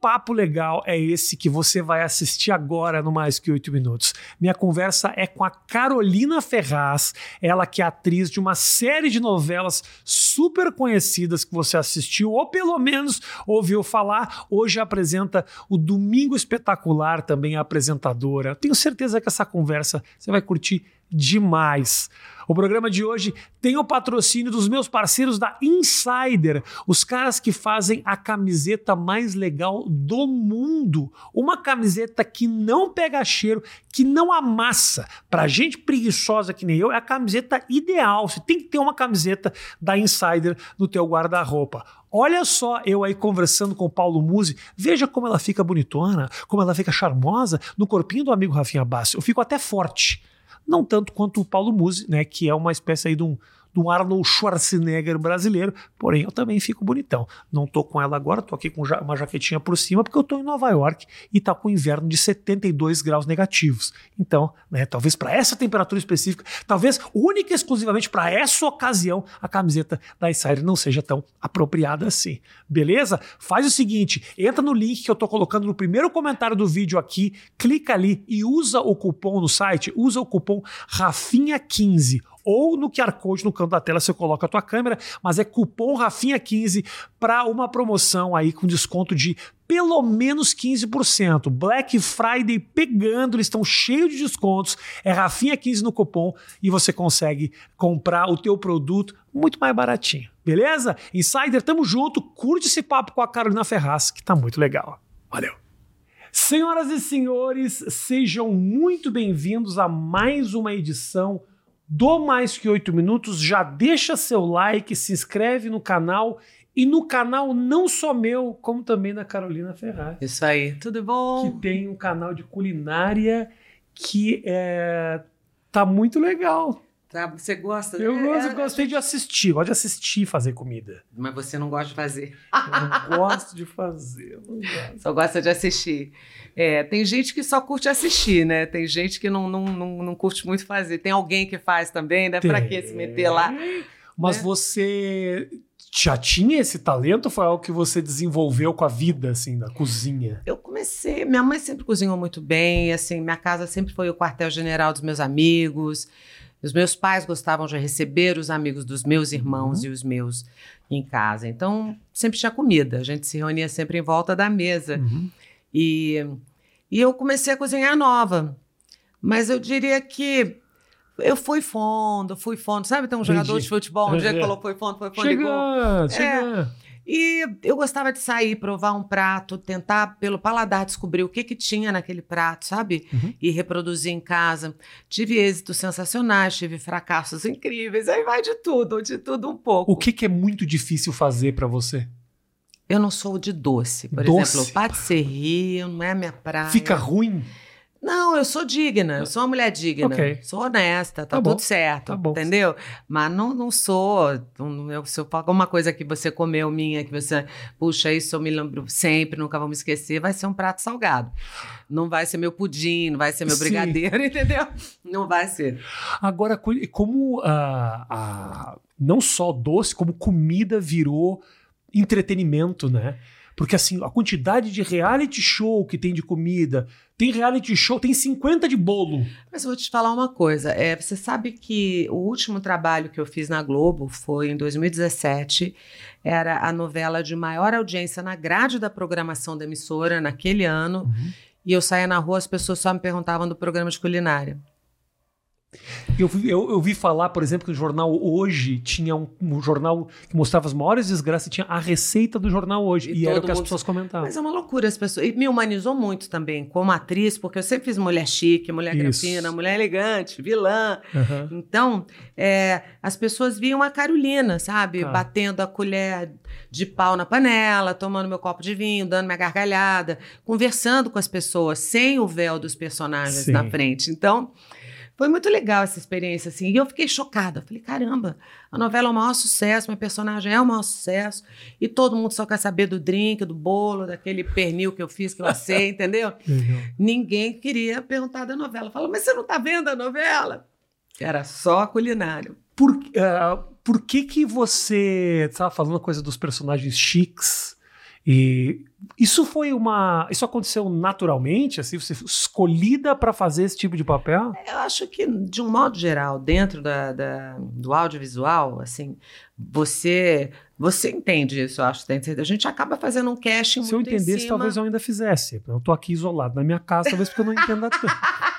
papo legal é esse que você vai assistir agora no Mais Que Oito Minutos? Minha conversa é com a Carolina Ferraz, ela que é atriz de uma série de novelas super conhecidas que você assistiu ou pelo menos ouviu falar. Hoje apresenta o Domingo Espetacular, também é apresentadora. Tenho certeza que essa conversa você vai curtir demais. O programa de hoje tem o patrocínio dos meus parceiros da Insider, os caras que fazem a camiseta mais legal do mundo. Uma camiseta que não pega cheiro, que não amassa. Pra gente preguiçosa que nem eu, é a camiseta ideal. Você tem que ter uma camiseta da Insider no teu guarda-roupa. Olha só eu aí conversando com o Paulo Musi, veja como ela fica bonitona, como ela fica charmosa no corpinho do amigo Rafinha Bassi. Eu fico até forte não tanto quanto o Paulo Musi, né, que é uma espécie aí de um do Arnold Schwarzenegger brasileiro, porém eu também fico bonitão. Não tô com ela agora, tô aqui com uma jaquetinha por cima, porque eu tô em Nova York e tá com inverno de 72 graus negativos. Então, né, talvez para essa temperatura específica, talvez única e exclusivamente para essa ocasião, a camiseta da Insider não seja tão apropriada assim. Beleza? Faz o seguinte, entra no link que eu tô colocando no primeiro comentário do vídeo aqui, clica ali e usa o cupom no site, usa o cupom Rafinha15 ou no QR Code no canto da tela você coloca a tua câmera, mas é cupom Rafinha15 para uma promoção aí com desconto de pelo menos 15%. Black Friday pegando, eles estão cheios de descontos. É Rafinha15 no cupom e você consegue comprar o teu produto muito mais baratinho. Beleza? Insider, tamo junto. Curte esse papo com a Carolina Ferraz, que tá muito legal. Valeu. Senhoras e senhores, sejam muito bem-vindos a mais uma edição do Mais Que Oito Minutos, já deixa seu like, se inscreve no canal e no canal não só meu, como também da Carolina Ferraz. Isso aí, tudo bom? Que tem um canal de culinária que é, tá muito legal. Tá, você gosta? Eu, é, gosto, eu gostei de assistir, gosto de assistir fazer comida. Mas você não gosta de fazer. Eu gosto de fazer. Gosto. Só gosta de assistir. É, tem gente que só curte assistir, né? Tem gente que não, não, não, não curte muito fazer. Tem alguém que faz também, né? Tem. Pra que se meter lá? Mas né? você já tinha esse talento ou foi algo que você desenvolveu com a vida, assim, da cozinha? Eu comecei. Minha mãe sempre cozinhou muito bem, assim, minha casa sempre foi o quartel-general dos meus amigos. Os meus pais gostavam de receber os amigos dos meus irmãos uhum. e os meus em casa. Então, sempre tinha comida. A gente se reunia sempre em volta da mesa. Uhum. E, e eu comecei a cozinhar nova. Mas eu diria que eu fui fundo, fui fundo. Sabe, tem um Entendi. jogador de futebol, um dia que falou foi fundo, foi fundo. Chega, chega. É. E eu gostava de sair, provar um prato, tentar pelo paladar descobrir o que que tinha naquele prato, sabe? Uhum. E reproduzir em casa. Tive êxitos sensacionais, tive fracassos incríveis, aí vai de tudo, de tudo um pouco. O que, que é muito difícil fazer para você? Eu não sou de doce. Por doce? exemplo, patisserie não é minha praia. Fica ruim? Não, eu sou digna, eu sou uma mulher digna. Okay. Sou honesta, tá, tá tudo certo. Tá bom. Entendeu? Mas não, não sou. Não, eu, se eu falar alguma coisa que você comeu minha, que você. Puxa, isso eu me lembro sempre, nunca vou me esquecer, vai ser um prato salgado. Não vai ser meu pudim, não vai ser meu Sim. brigadeiro, entendeu? Não vai ser. Agora, como a, a, não só doce, como comida virou entretenimento, né? Porque assim, a quantidade de reality show que tem de comida, tem reality show, tem 50 de bolo. Mas eu vou te falar uma coisa. É, você sabe que o último trabalho que eu fiz na Globo foi em 2017. Era a novela de maior audiência na grade da programação da emissora naquele ano. Uhum. E eu saía na rua, as pessoas só me perguntavam do programa de culinária. Eu, eu, eu vi falar, por exemplo, que o jornal Hoje tinha um, um, jornal que mostrava as maiores desgraças e tinha a receita do jornal Hoje. E, e era o que as pessoas comentavam. Mas é uma loucura as pessoas. E me humanizou muito também como atriz, porque eu sempre fiz mulher chique, mulher grafina, mulher elegante, vilã. Uhum. Então, é, as pessoas viam a Carolina, sabe? Tá. Batendo a colher de pau na panela, tomando meu copo de vinho, dando minha gargalhada, conversando com as pessoas, sem o véu dos personagens Sim. na frente. Então. Foi muito legal essa experiência, assim. E eu fiquei chocada. Falei, caramba, a novela é um maior sucesso, meu personagem é um maior sucesso. E todo mundo só quer saber do drink, do bolo, daquele pernil que eu fiz, que eu assei, entendeu? Uhum. Ninguém queria perguntar da novela. Fala, mas você não está vendo a novela? Era só culinário. Por, uh, por que que você estava falando a coisa dos personagens chiques? E isso foi uma. Isso aconteceu naturalmente? Assim, você escolhida para fazer esse tipo de papel? Eu acho que, de um modo geral, dentro da, da do audiovisual, assim, você você entende isso, eu acho. A gente acaba fazendo um casting Se muito eu entendesse, talvez eu ainda fizesse. Eu tô aqui isolado na minha casa, talvez porque eu não entenda tanto.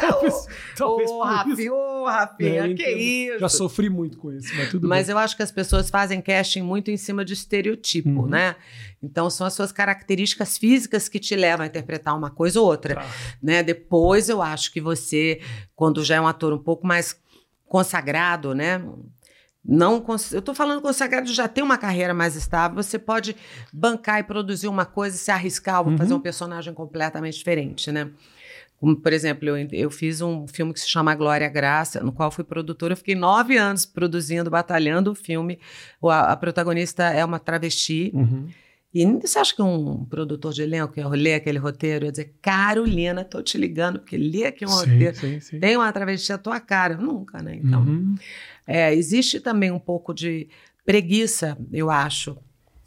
talvez, talvez ô, Rafinha, ô, Rafinha, é, que isso? Já sofri muito com isso, mas tudo Mas bem. eu acho que as pessoas fazem casting muito em cima de estereotipo, uhum. né? Então, são as suas características físicas que te levam a interpretar uma coisa ou outra, tá. né? Depois, eu acho que você, quando já é um ator um pouco mais consagrado, né? Não, eu estou falando consagrado, já tem uma carreira mais estável, você pode bancar e produzir uma coisa, se arriscar, vou uhum. fazer um personagem completamente diferente, né? Como, por exemplo, eu, eu fiz um filme que se chama Glória Graça, no qual fui produtora. Eu fiquei nove anos produzindo, batalhando o filme. A, a protagonista é uma travesti. Uhum. E você acha que um produtor de elenco ia ler aquele roteiro ia dizer, Carolina, tô te ligando, porque li aqui um sim, roteiro, sim, sim. tem uma travesti a tua cara. Nunca, né? Então, uhum. é, existe também um pouco de preguiça, eu acho.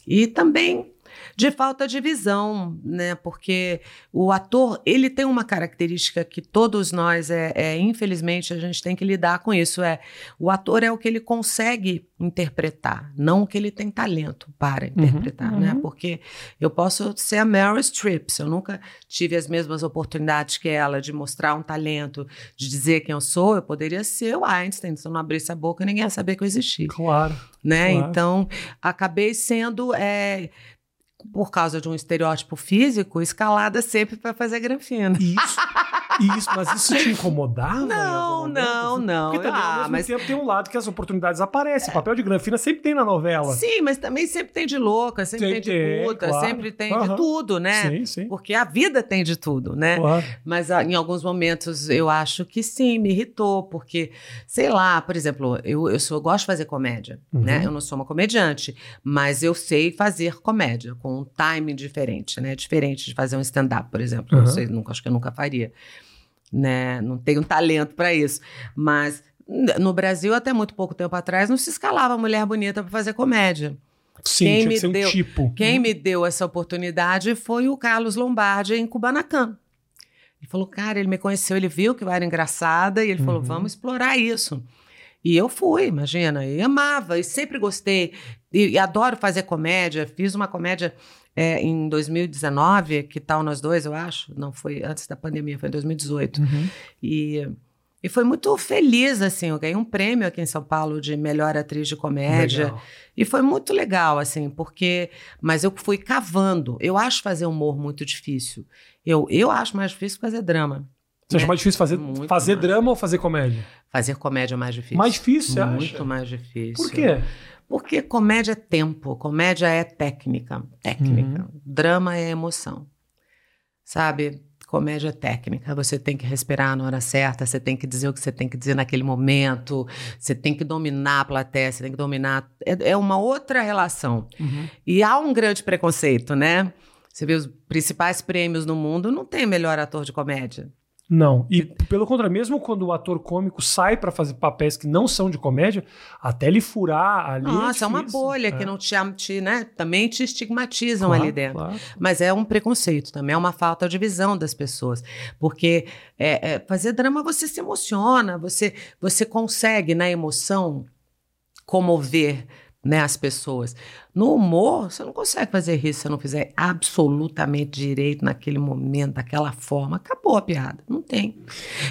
E também de falta de visão, né? Porque o ator, ele tem uma característica que todos nós, é, é, infelizmente, a gente tem que lidar com isso. É o ator é o que ele consegue interpretar, não o que ele tem talento para uhum, interpretar, né? uhum, né? Porque eu posso ser a Meryl Streep, se eu nunca tive as mesmas oportunidades que ela de mostrar um talento, de dizer quem eu sou, eu poderia ser o Einstein. Se eu não abrisse a boca, ninguém ia saber que eu existia. Claro. Né? Claro. Então, acabei sendo. É, por causa de um estereótipo físico, escalada sempre para fazer granfina. Isso. Isso, mas isso te incomodava? Não, não, não. Porque também, ah, ao mesmo mas... tempo, tem um lado que as oportunidades aparecem. O papel de granfina sempre tem na novela. Sim, mas também sempre tem de louca, sempre, sempre tem de puta, claro. sempre tem uhum. de tudo, né? Sim, sim. Porque a vida tem de tudo, né? Claro. Mas ah, em alguns momentos eu acho que sim, me irritou, porque, sei lá, por exemplo, eu, eu, sou, eu gosto de fazer comédia, né? uhum. né? Eu não sou uma comediante, mas eu sei fazer comédia com um timing diferente, né? Diferente de fazer um stand-up, por exemplo. Uhum. Não sei, nunca, acho que eu nunca faria né? Não tenho talento para isso. Mas no Brasil, até muito pouco tempo atrás, não se escalava mulher bonita para fazer comédia. Sim, quem me deu, um tipo. Quem hum. me deu essa oportunidade foi o Carlos Lombardi em Kubanacan. Ele falou, cara, ele me conheceu, ele viu que eu era engraçada e ele uhum. falou, vamos explorar isso. E eu fui, imagina, e amava, e sempre gostei, e, e adoro fazer comédia. Fiz uma comédia é, em 2019, que tal nós dois, eu acho? Não, foi antes da pandemia, foi em 2018. Uhum. E, e foi muito feliz, assim, eu ganhei um prêmio aqui em São Paulo de melhor atriz de comédia. Legal. E foi muito legal, assim, porque... Mas eu fui cavando. Eu acho fazer humor muito difícil. Eu, eu acho mais difícil fazer drama. Você acha mais difícil fazer, fazer drama ou fazer comédia? Fazer comédia é mais difícil. Mais difícil, você Muito acha? mais difícil. Por quê? Porque comédia é tempo, comédia é técnica, técnica. Uhum. Drama é emoção. Sabe? Comédia é técnica. Você tem que respirar na hora certa, você tem que dizer o que você tem que dizer naquele momento, você tem que dominar a plateia, você tem que dominar. É, é uma outra relação. Uhum. E há um grande preconceito, né? Você vê os principais prêmios no mundo, não tem melhor ator de comédia. Não. E pelo contrário, mesmo quando o ator cômico sai para fazer papéis que não são de comédia, até ele furar ali. É Nossa, é, é uma bolha é. que não te, te, né? Também te estigmatizam claro, ali dentro. Claro. Mas é um preconceito, também é uma falta de visão das pessoas. Porque é, é, fazer drama você se emociona, você, você consegue, na emoção, comover né, as pessoas. No humor, você não consegue fazer isso se você não fizer absolutamente direito naquele momento, daquela forma. Acabou a piada. Não tem.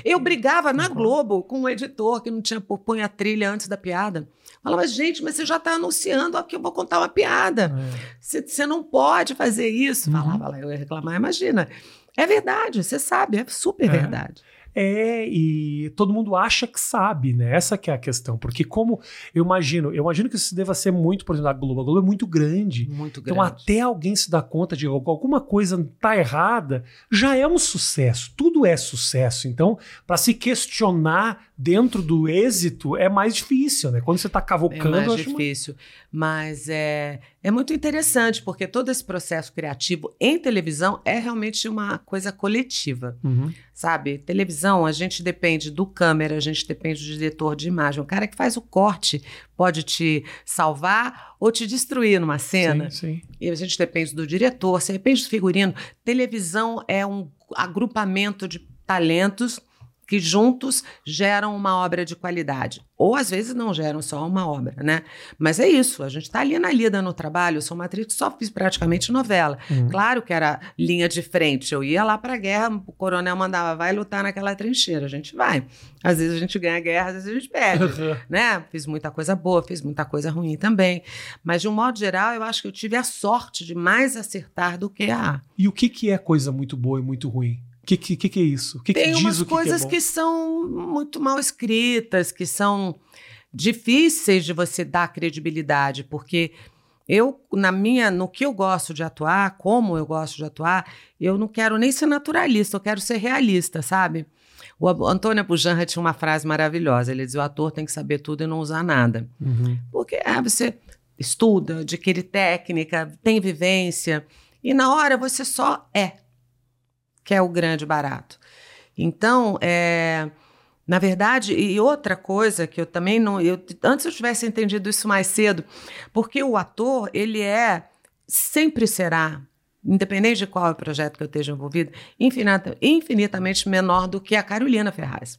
Eu brigava na Globo com um editor que não tinha põe a trilha antes da piada. Falava, gente, mas você já está anunciando aqui, eu vou contar uma piada. É. Você, não pode fazer isso. Uhum. Falava eu ia reclamar, imagina. É verdade, você sabe, é super é. verdade. É, e todo mundo acha que sabe, né? Essa que é a questão. Porque como eu imagino, eu imagino que isso deva ser muito, por exemplo, a Globo. A Globo é muito grande. Muito então, grande. Então, até alguém se dar conta de alguma coisa tá errada, já é um sucesso. Tudo é sucesso. Então, para se questionar dentro do êxito é mais difícil, né? Quando você está cavocando, é mais difícil. Mas é, é muito interessante, porque todo esse processo criativo em televisão é realmente uma coisa coletiva, uhum. sabe? Televisão televisão, a gente depende do câmera, a gente depende do diretor de imagem. O cara que faz o corte pode te salvar ou te destruir numa cena. Sim, sim. E a gente depende do diretor, você depende do figurino. Televisão é um agrupamento de talentos que juntos geram uma obra de qualidade. Ou às vezes não geram só uma obra, né? Mas é isso, a gente está ali na lida no trabalho. Eu sou uma atriz que só fiz praticamente novela. Uhum. Claro que era linha de frente. Eu ia lá para a guerra, o coronel mandava, vai lutar naquela trincheira. A gente vai. Às vezes a gente ganha a guerra, às vezes a gente perde, uhum. né? Fiz muita coisa boa, fiz muita coisa ruim também. Mas de um modo geral, eu acho que eu tive a sorte de mais acertar do que a. E o que, que é coisa muito boa e muito ruim? O que, que, que, é isso? O que, Tem que diz o que coisas que, é que são muito mal escritas, que são difíceis de você dar credibilidade, porque eu, na minha, no que eu gosto de atuar, como eu gosto de atuar, eu não quero nem ser naturalista, eu quero ser realista, sabe? O Antônio Pujanra tinha uma frase maravilhosa. Ele dizia: o ator tem que saber tudo e não usar nada. Uhum. Porque é, você estuda, adquire técnica, tem vivência, e na hora você só é que é o grande barato. Então, é, na verdade, e outra coisa que eu também não. Eu, antes eu tivesse entendido isso mais cedo, porque o ator, ele é, sempre será, independente de qual é o projeto que eu esteja envolvido, infinita, infinitamente menor do que a Carolina Ferraz.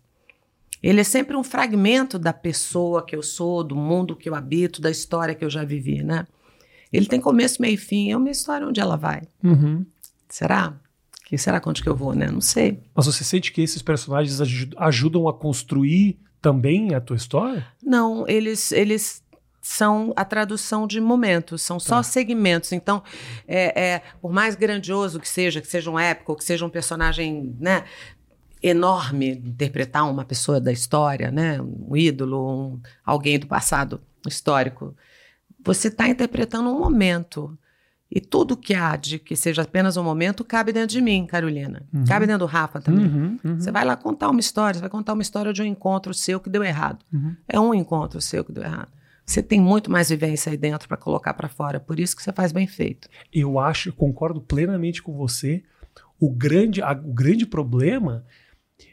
Ele é sempre um fragmento da pessoa que eu sou, do mundo que eu habito, da história que eu já vivi, né? Ele tem começo, meio e fim. É uma história onde ela vai. Uhum. Será? Que será onde que eu vou, né? Não sei. Mas você sente que esses personagens ajudam a construir também a tua história? Não, eles, eles são a tradução de momentos, são só tá. segmentos. Então, é, é, por mais grandioso que seja, que seja um épico, que seja um personagem, né? enorme interpretar uma pessoa da história, né, um ídolo, um, alguém do passado histórico. Você está interpretando um momento. E tudo que há de que seja apenas um momento cabe dentro de mim, Carolina. Uhum. Cabe dentro do Rafa também. Uhum, uhum. Você vai lá contar uma história, você vai contar uma história de um encontro seu que deu errado. Uhum. É um encontro seu que deu errado. Você tem muito mais vivência aí dentro para colocar para fora, por isso que você faz bem feito. Eu acho, concordo plenamente com você. O grande, a, o grande problema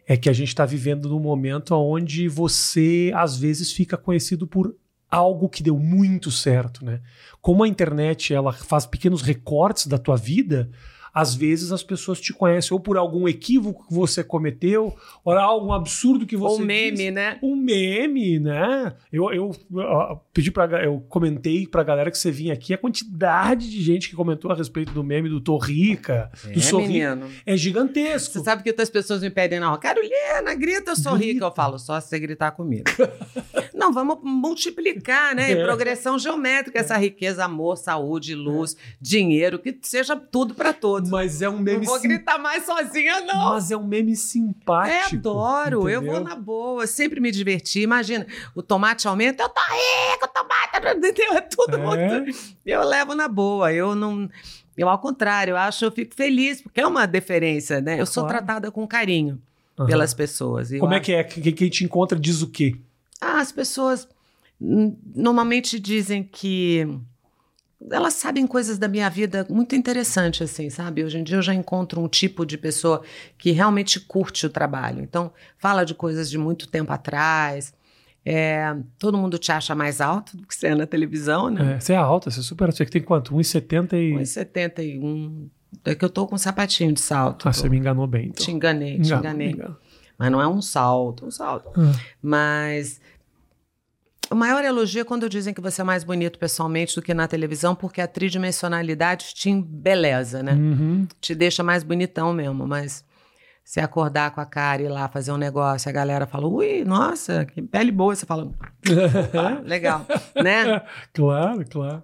é que a gente está vivendo num momento onde você às vezes fica conhecido por algo que deu muito certo, né? Como a internet ela faz pequenos recortes da tua vida, às vezes as pessoas te conhecem ou por algum equívoco que você cometeu, ou algum absurdo que você Um meme, disse. né? Um meme, né? Eu, eu, eu pedi para eu comentei pra galera que você vinha aqui a quantidade de gente que comentou a respeito do meme do Torrica, é, do. Menino. É gigantesco. Você sabe que outras pessoas me pedem rua, Carolina, grita, eu sou grita. rica. Eu falo, só se você gritar comigo. Não, vamos multiplicar, né? É. Progressão geométrica, essa riqueza, amor, saúde, luz, dinheiro, que seja tudo para todos. Mas é um meme. Não vou sim... gritar mais sozinha, não. Mas é um meme simpático. É, adoro. Entendeu? Eu vou na boa, sempre me diverti. Imagina, o tomate aumenta, eu tô rico, o tomate. Entendeu? É tudo é. muito. Eu levo na boa. Eu não. Eu, ao contrário, eu acho, eu fico feliz, porque é uma deferência, né? Eu sou claro. tratada com carinho uhum. pelas pessoas. Como é acho... que é? Quem, quem te encontra diz o quê? Ah, as pessoas normalmente dizem que elas sabem coisas da minha vida muito interessantes, assim, sabe? Hoje em dia eu já encontro um tipo de pessoa que realmente curte o trabalho. Então, fala de coisas de muito tempo atrás. É, todo mundo te acha mais alto do que você é na televisão, né? É, você é alta, você é super Você tem quanto? 1,70 e... 1,71. É que eu tô com um sapatinho de salto. Ah, tô. você me enganou bem, então. Te enganei, te enganei. Mas não é um salto, um salto. Ah. Mas o maior elogio é quando dizem que você é mais bonito pessoalmente do que na televisão, porque a tridimensionalidade te embeleza, né? Uhum. Te deixa mais bonitão mesmo, mas se acordar com a cara e ir lá fazer um negócio, a galera fala, ui, nossa, que pele boa, você fala, legal, né? Claro, claro.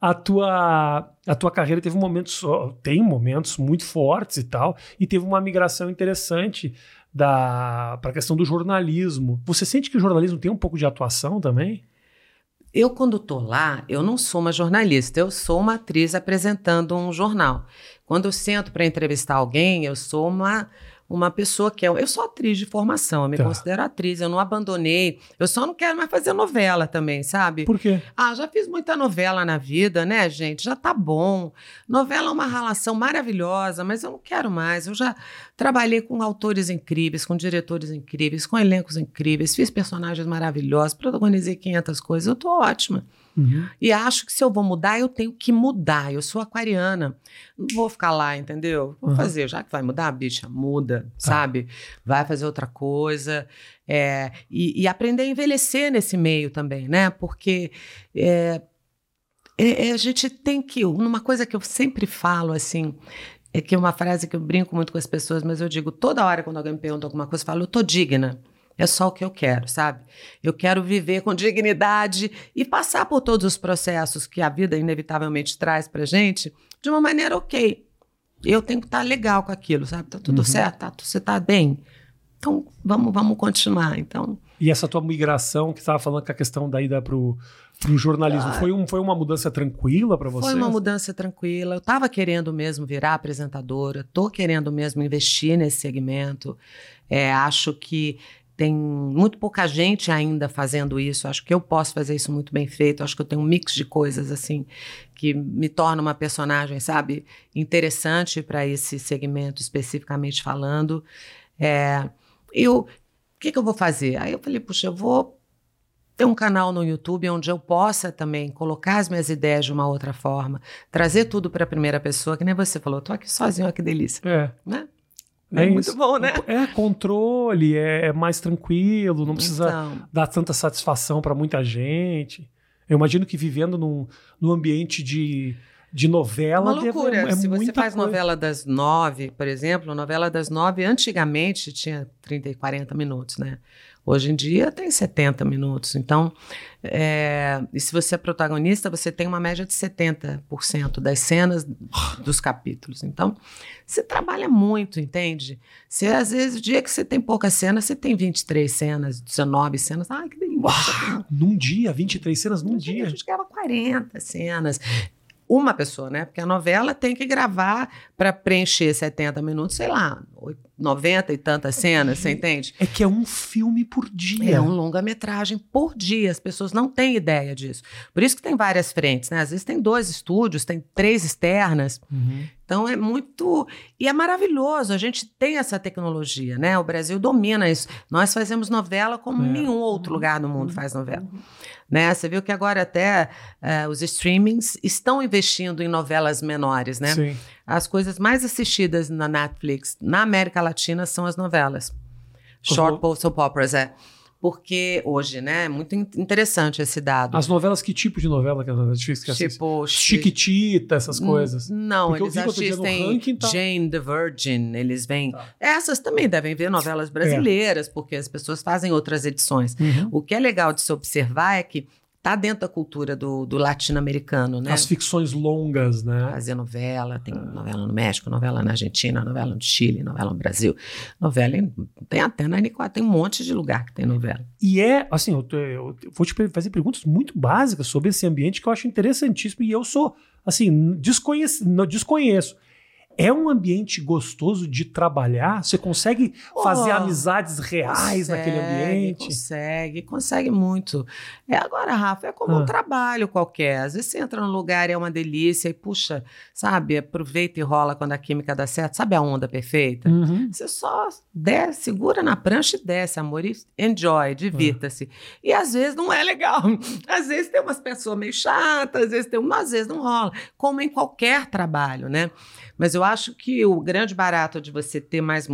A tua, a tua carreira teve momentos, tem momentos muito fortes e tal, e teve uma migração interessante da para a questão do jornalismo. Você sente que o jornalismo tem um pouco de atuação também? Eu, quando tô lá, eu não sou uma jornalista, eu sou uma atriz apresentando um jornal. Quando eu sento para entrevistar alguém, eu sou uma, uma pessoa que é. Eu sou atriz de formação, eu me tá. considero atriz, eu não abandonei. Eu só não quero mais fazer novela também, sabe? Por quê? Ah, já fiz muita novela na vida, né, gente? Já tá bom. Novela é uma relação maravilhosa, mas eu não quero mais. Eu já trabalhei com autores incríveis, com diretores incríveis, com elencos incríveis, fiz personagens maravilhosos, protagonizei 500 coisas. Eu tô ótima. Uhum. E acho que se eu vou mudar, eu tenho que mudar. Eu sou aquariana. Não vou ficar lá, entendeu? Vou uhum. fazer. Já que vai mudar, bicha, muda, tá. sabe? Vai fazer outra coisa. É, e, e, aprender a envelhecer nesse meio também, né? Porque é, é, é, a gente tem que. Uma coisa que eu sempre falo, assim. É que é uma frase que eu brinco muito com as pessoas, mas eu digo toda hora quando alguém me pergunta alguma coisa, eu falo, eu tô digna. É só o que eu quero, sabe? Eu quero viver com dignidade e passar por todos os processos que a vida inevitavelmente traz pra gente de uma maneira ok. Eu tenho que estar tá legal com aquilo, sabe? Tá tudo uhum. certo, tá, você tá bem. Então, vamos, vamos continuar. Então. E essa tua migração que estava falando com a questão da ida pro, pro jornalismo, ah, foi, um, foi uma mudança tranquila para você? Foi uma mudança tranquila. Eu estava querendo mesmo virar apresentadora, tô querendo mesmo investir nesse segmento. É, acho que tem muito pouca gente ainda fazendo isso. Acho que eu posso fazer isso muito bem feito. Acho que eu tenho um mix de coisas assim que me torna uma personagem, sabe, interessante para esse segmento especificamente falando. É, eu, o que, que eu vou fazer? Aí eu falei, puxa, eu vou ter um canal no YouTube onde eu possa também colocar as minhas ideias de uma outra forma, trazer tudo para a primeira pessoa, que nem você falou, tô aqui sozinho, olha que delícia. É. Né? É, é muito bom, né? É controle, é, é mais tranquilo, não precisa então. dar tanta satisfação para muita gente. Eu imagino que vivendo num, num ambiente de, de novela. Uma loucura. É, é Se você faz coisa. novela das nove, por exemplo, novela das nove, antigamente tinha 30 e 40 minutos, né? Hoje em dia tem 70 minutos. Então, é, e se você é protagonista, você tem uma média de 70% das cenas dos capítulos. Então, você trabalha muito, entende? Você, às vezes, o dia que você tem poucas cenas, você tem 23 cenas, 19 cenas. Ai, que delícia. Uau, num dia, 23 cenas num dia. dia. A gente grava 40 cenas uma pessoa, né? Porque a novela tem que gravar para preencher 70 minutos, sei lá, 90 e tantas cenas, você entende? É que é um filme por dia. É um longa-metragem por dia. As pessoas não têm ideia disso. Por isso que tem várias frentes, né? Às vezes tem dois estúdios, tem três externas. Uhum. Então é muito. E é maravilhoso. A gente tem essa tecnologia, né? O Brasil domina isso. Nós fazemos novela como é. nenhum outro lugar do mundo faz novela. Né? Você viu que agora até uh, os streamings estão investindo em novelas menores, né? Sim. As coisas mais assistidas na Netflix na América Latina são as novelas. Short uhum. soap operas, é. Porque hoje, né, é muito interessante esse dado. As novelas, que tipo de novela que a Netflix que Tipo, Chiquitita, essas coisas. Não, Porque eles assistem ranking, tá... Jane the Virgin, eles vêm... Tá. Essas também devem ver novelas brasileiras, é. porque as pessoas fazem outras edições. Uhum. O que é legal de se observar é que tá dentro da cultura do, do latino-americano, né? As ficções longas, né? Fazer novela, tem novela no México, novela na Argentina, novela no Chile, novela no Brasil. Novela em, tem até na N4, tem um monte de lugar que tem novela. E é, assim, eu, eu vou te fazer perguntas muito básicas sobre esse ambiente que eu acho interessantíssimo e eu sou, assim, desconheço, não desconheço é um ambiente gostoso de trabalhar? Você consegue oh, fazer amizades reais consegue, naquele ambiente? Consegue, consegue muito. É agora, Rafa, é como ah. um trabalho qualquer. Às vezes você entra num lugar e é uma delícia e puxa, sabe, aproveita e rola quando a química dá certo. Sabe a onda perfeita? Uhum. Você só desce, segura na prancha e desce, amor, e enjoy, divirta-se. Uhum. E às vezes não é legal. Às vezes tem umas pessoas meio chatas, às vezes tem uma, às vezes não rola. Como em qualquer trabalho, né? Mas eu acho que o grande barato de você ter mais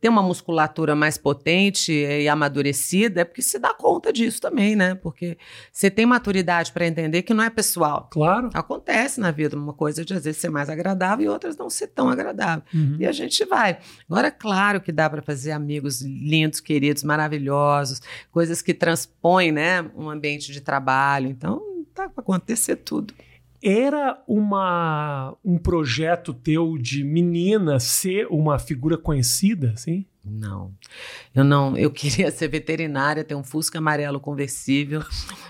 ter uma musculatura mais potente e amadurecida é porque você dá conta disso também, né? Porque você tem maturidade para entender que não é pessoal. Claro. Acontece na vida uma coisa de às vezes ser mais agradável e outras não ser tão agradável. Uhum. E a gente vai. Agora, claro que dá para fazer amigos lindos, queridos, maravilhosos, coisas que transpõem, né, um ambiente de trabalho. Então, tá para acontecer tudo. Era uma, um projeto teu de menina ser uma figura conhecida, assim? Não. Eu não, eu queria ser veterinária, ter um Fusca amarelo conversível,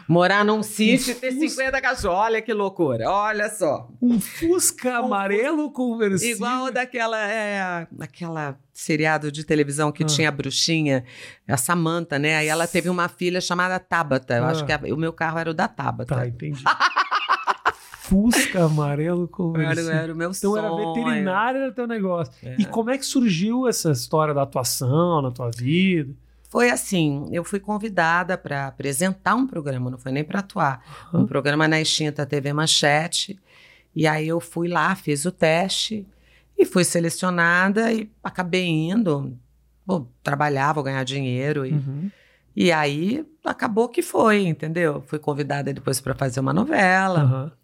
morar num sítio e ter 50 cachorros. Olha que loucura. Olha só. Um Fusca um amarelo conversível. Igual daquela é, aquela seriado de televisão que ah. tinha a bruxinha, a Samantha, né? Aí ela teve uma filha chamada Tabata. Eu ah. acho que a, o meu carro era o da Tabata. Tá, entendi. Fusca amarelo conversível. Era, era o meu então sonho. Então era veterinária, era teu negócio. É. E como é que surgiu essa história da atuação na tua vida? Foi assim, eu fui convidada para apresentar um programa, não foi nem para atuar. Uhum. Um programa na extinta TV Manchete. E aí eu fui lá, fiz o teste e fui selecionada e acabei indo. Vou trabalhar, vou ganhar dinheiro. E, uhum. e aí acabou que foi, entendeu? Fui convidada depois para fazer uma novela. Uhum.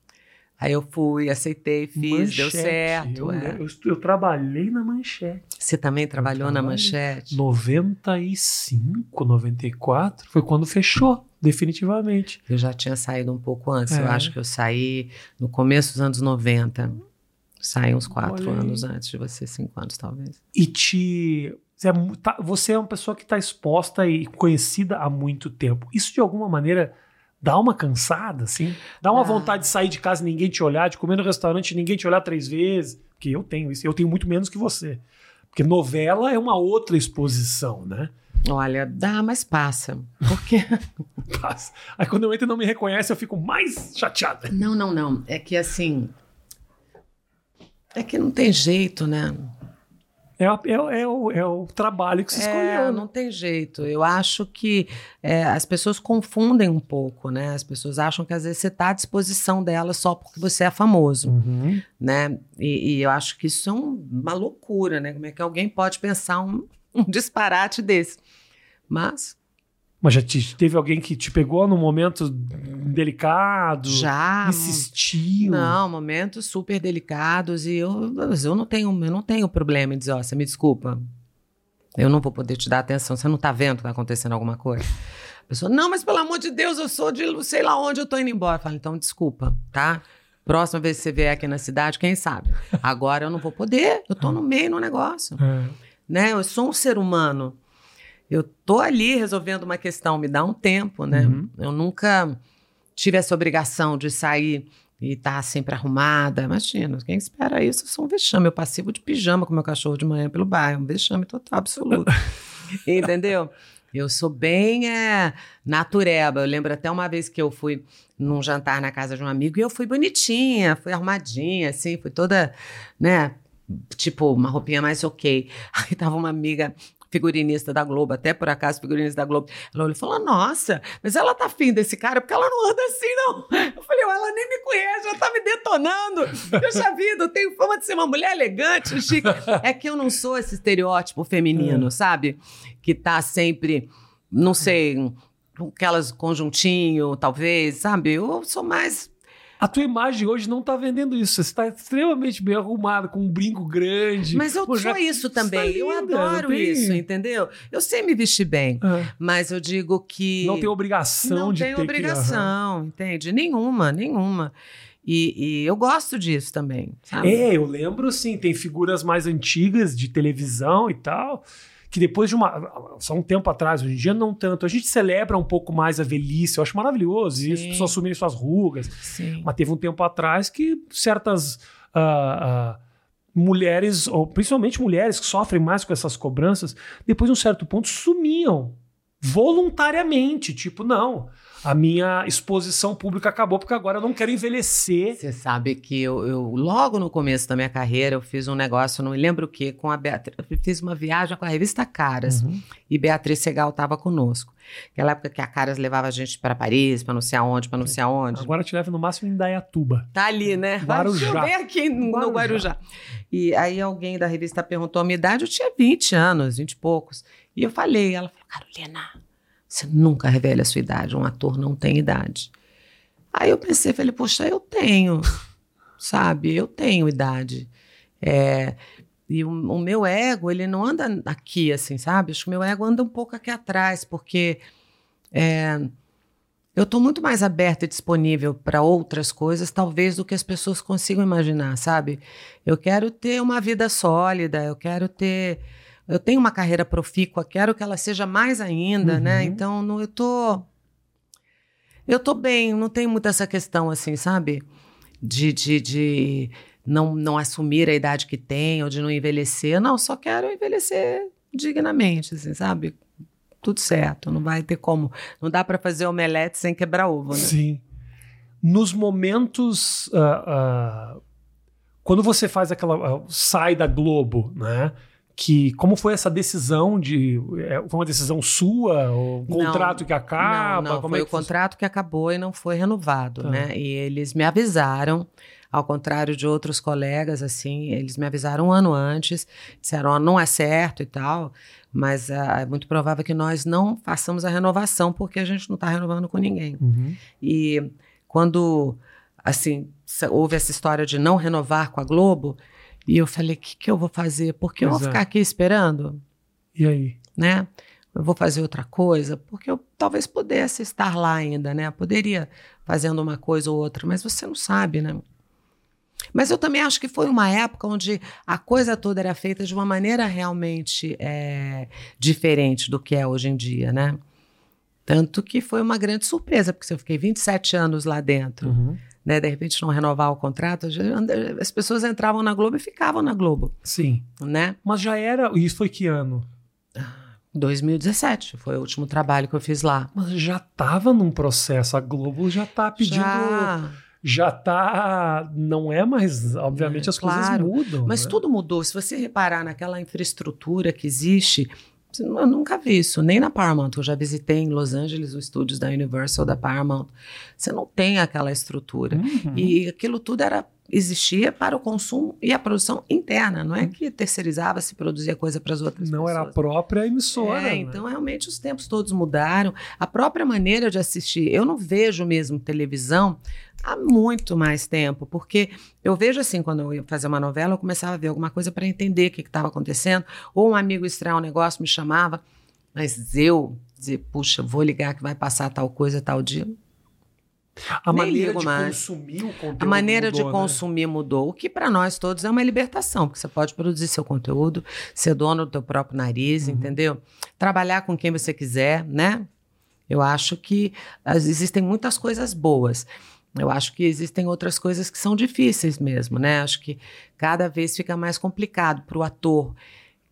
Aí eu fui, aceitei, fiz, manchete. deu certo. Eu, é. eu, eu, trabalhei na Manchete. Você também trabalhou na Manchete? 95, 94, foi quando fechou, definitivamente. Eu já tinha saído um pouco antes. É. Eu acho que eu saí no começo dos anos 90. Saí uns quatro Olhei. anos antes de você, cinco anos talvez. E te. Você é, tá, você é uma pessoa que está exposta e conhecida há muito tempo. Isso de alguma maneira dá uma cansada, assim? Dá uma ah. vontade de sair de casa e ninguém te olhar, de comer no restaurante e ninguém te olhar três vezes? Porque eu tenho isso. Eu tenho muito menos que você. Porque novela é uma outra exposição, né? Olha, dá, mas passa. Por quê? passa. Aí quando eu entro e não me reconhece, eu fico mais chateada. Não, não, não. É que assim. É que não tem jeito, né? É, é, é, o, é o trabalho que se escolheu. É, né? não tem jeito. Eu acho que é, as pessoas confundem um pouco, né? As pessoas acham que às vezes você está à disposição delas só porque você é famoso, uhum. né? E, e, eu acho que isso é um, uma loucura, né? Como é que alguém pode pensar um, um disparate desse? Mas mas já te, teve alguém que te pegou num momento delicado? Já. Insistiu? Não, momentos super delicados. E eu, eu, não, tenho, eu não tenho problema em dizer, ó, você me desculpa. Eu não vou poder te dar atenção. Você não tá vendo que tá acontecendo alguma coisa? A pessoa, não, mas pelo amor de Deus, eu sou de sei lá onde eu tô indo embora. Eu falo, então desculpa, tá? Próxima vez que você vier aqui na cidade, quem sabe? Agora eu não vou poder. Eu tô no meio do negócio. É. Né? Eu sou um ser humano. Eu tô ali resolvendo uma questão, me dá um tempo, né? Uhum. Eu nunca tive essa obrigação de sair e estar tá sempre arrumada. Imagina, quem espera isso? Eu sou um vexame. Eu passivo de pijama com meu cachorro de manhã pelo bairro. Um vexame total, absoluto. Entendeu? Eu sou bem é, natureba. Eu lembro até uma vez que eu fui num jantar na casa de um amigo e eu fui bonitinha, fui arrumadinha, assim, fui toda, né? Tipo, uma roupinha mais ok. Aí tava uma amiga figurinista da Globo, até por acaso figurinista da Globo. Ela olhou e falou: Nossa, mas ela tá afim desse cara porque ela não anda assim, não. Eu falei: Ela nem me conhece, ela tá me detonando. Poxa vida, eu tenho fama de ser uma mulher elegante, chique. É que eu não sou esse estereótipo feminino, é. sabe? Que tá sempre, não sei, aquelas conjuntinho, talvez, sabe? Eu sou mais a tua imagem hoje não está vendendo isso. Você está extremamente bem arrumado, com um brinco grande. Mas eu Pô, sou já... isso também. Tá eu adoro tem... isso, entendeu? Eu sei me vestir bem. É. Mas eu digo que. Não tem obrigação não de tem ter obrigação, que... entende? Nenhuma, nenhuma. E, e, eu gosto disso também. Sabe? É, eu lembro, sim, tem figuras mais antigas de televisão e tal que depois de uma. Só um tempo atrás, hoje em dia não tanto. A gente celebra um pouco mais a velhice, eu acho maravilhoso. E as pessoas assumirem suas rugas. Sim. Mas teve um tempo atrás que certas. Uh, uh, mulheres, ou principalmente mulheres que sofrem mais com essas cobranças, depois de um certo ponto sumiam voluntariamente. Tipo, não, a minha exposição pública acabou porque agora eu não quero envelhecer. Você sabe que eu, eu, logo no começo da minha carreira, eu fiz um negócio, não me lembro o que, com a Beatriz. Eu fiz uma viagem com a revista Caras uhum. e Beatriz Segal estava conosco. Aquela época que a Caras levava a gente para Paris, para não sei aonde, para não sei aonde. Agora te leva no máximo em Dayatuba. Tá ali, né? Guarujá. Vai chover aqui no Guarujá. no Guarujá. E aí alguém da revista perguntou a minha idade, eu tinha 20 anos, 20 e poucos. E eu falei, ela falou, Carolina, você nunca revela a sua idade, um ator não tem idade. Aí eu pensei, falei, poxa, eu tenho, sabe? Eu tenho idade. É, e o, o, meu ego, ele não anda aqui, assim, sabe? Acho que o meu ego anda um pouco aqui atrás, porque é, eu estou muito mais aberta e disponível para outras coisas, talvez, do que as pessoas consigam imaginar, sabe? Eu quero ter uma vida sólida, eu quero ter eu tenho uma carreira profícua, quero que ela seja mais ainda, né? uhum. né? Então, não, eu tô. Eu tô bem, não tem muita essa questão, assim, sabe? De, de, de não, não assumir a idade que tem ou de não envelhecer. Não, só quero envelhecer dignamente, assim, sabe? Tudo certo, não vai ter como. Não dá para fazer omelete sem quebrar ovo, né? Sim. Nos momentos. Uh, uh, quando você faz aquela. Uh, sai da Globo, né? Que como foi essa decisão de é, foi uma decisão sua o contrato não, que acaba não, não foi é o contrato que acabou e não foi renovado tá. né e eles me avisaram ao contrário de outros colegas assim eles me avisaram um ano antes disseram oh, não é certo e tal mas uh, é muito provável que nós não façamos a renovação porque a gente não está renovando com ninguém uhum. e quando assim houve essa história de não renovar com a Globo e eu falei, o que, que eu vou fazer? Porque eu vou ficar aqui esperando? E aí? Né? Eu vou fazer outra coisa? Porque eu talvez pudesse estar lá ainda, né? Poderia fazendo uma coisa ou outra, mas você não sabe, né? Mas eu também acho que foi uma época onde a coisa toda era feita de uma maneira realmente é, diferente do que é hoje em dia, né? Tanto que foi uma grande surpresa, porque eu fiquei 27 anos lá dentro. Uhum né, de repente não renovar o contrato, as pessoas entravam na Globo e ficavam na Globo. Sim. Né? Mas já era. Isso foi que ano? 2017 foi o último trabalho que eu fiz lá. Mas já estava num processo, a Globo já está pedindo. Já já tá. Não é mais. Obviamente, as claro, coisas mudam. Mas né? tudo mudou. Se você reparar naquela infraestrutura que existe, eu nunca vi isso, nem na Paramount. Eu já visitei em Los Angeles os estúdios da Universal, da Paramount. Você não tem aquela estrutura. Uhum. E aquilo tudo era existia para o consumo e a produção interna, não é uhum. que terceirizava se produzia coisa para as outras não pessoas. era a própria emissora. É, né? então realmente os tempos todos mudaram. A própria maneira de assistir, eu não vejo mesmo televisão há muito mais tempo, porque eu vejo assim, quando eu ia fazer uma novela, eu começava a ver alguma coisa para entender o que estava acontecendo, ou um amigo estrear um negócio me chamava, mas eu dizer, puxa, vou ligar que vai passar tal coisa tal dia, a Nem maneira de mais. consumir o conteúdo. A maneira mudou, de né? consumir mudou. O que para nós todos é uma libertação, porque você pode produzir seu conteúdo, ser dono do teu próprio nariz, uhum. entendeu? Trabalhar com quem você quiser, né? Eu acho que existem muitas coisas boas. Eu acho que existem outras coisas que são difíceis mesmo, né? Acho que cada vez fica mais complicado para o ator,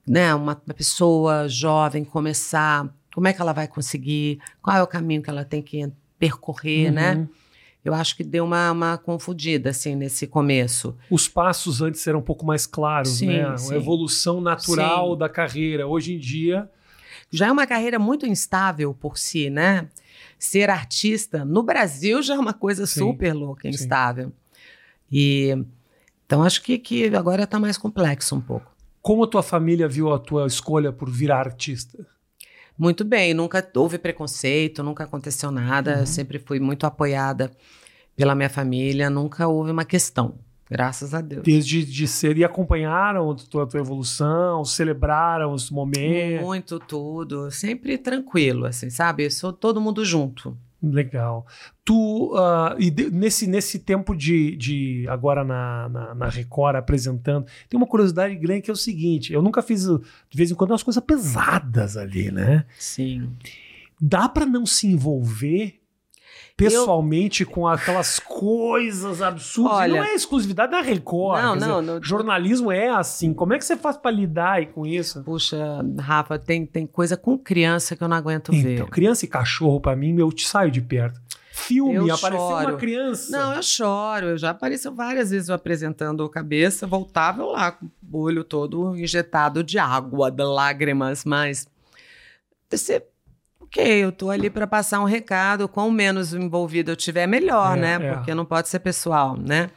né? Uma, uma, pessoa jovem começar, como é que ela vai conseguir? Qual é o caminho que ela tem que percorrer, né? uhum. né? Eu acho que deu uma, uma confundida, assim, nesse começo. Os passos antes eram um pouco mais claros, sim, né? Sim. A evolução natural sim. da carreira. Hoje em dia... Já é uma carreira muito instável por si, né? ser artista no Brasil já é uma coisa super louca, instável. E então acho que, que agora está mais complexo um pouco. Como a tua família viu a tua escolha por virar artista? Muito bem, nunca houve preconceito, nunca aconteceu nada, uhum. sempre fui muito apoiada pela minha família, nunca houve uma questão. Graças a Deus. Desde de ser. E acompanharam a tua, tua evolução, celebraram os momentos. Muito, tudo. Sempre tranquilo, assim, sabe? Eu sou todo mundo junto. Legal. Tu, uh, e de, nesse, nesse tempo de, de agora na, na, na, Record apresentando, tem uma curiosidade grande que é o seguinte: eu nunca fiz, de vez em quando, umas coisas pesadas ali, né? Sim. Dá para não se envolver pessoalmente eu... com aquelas coisas absurdas. Olha, não é exclusividade da Record. Não, não, dizer, não, Jornalismo é assim. Como é que você faz para lidar com isso? Puxa, Rafa, tem, tem coisa com criança que eu não aguento então, ver. Então, criança e cachorro, para mim, eu te saio de perto. Filme, eu apareceu choro. uma criança. Não, eu choro. Eu já apareceu várias vezes eu apresentando a cabeça, voltava eu lá com o olho todo injetado de água, de lágrimas, mas você ok, eu tô ali para passar um recado, quanto menos envolvido eu tiver, melhor, é, né? É. Porque não pode ser pessoal, né?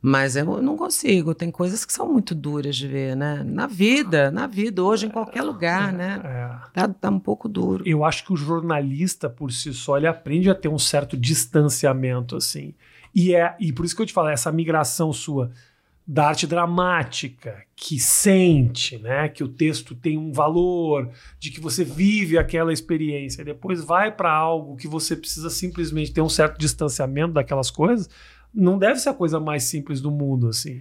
Mas eu não consigo, tem coisas que são muito duras de ver, né? Na vida, na vida, hoje em qualquer lugar, é, né? É. Tá, tá um pouco duro. Eu acho que o jornalista, por si só, ele aprende a ter um certo distanciamento, assim. E, é, e por isso que eu te falo, essa migração sua da arte dramática, que sente, né, que o texto tem um valor, de que você vive aquela experiência, e depois vai para algo que você precisa simplesmente ter um certo distanciamento daquelas coisas, não deve ser a coisa mais simples do mundo, assim.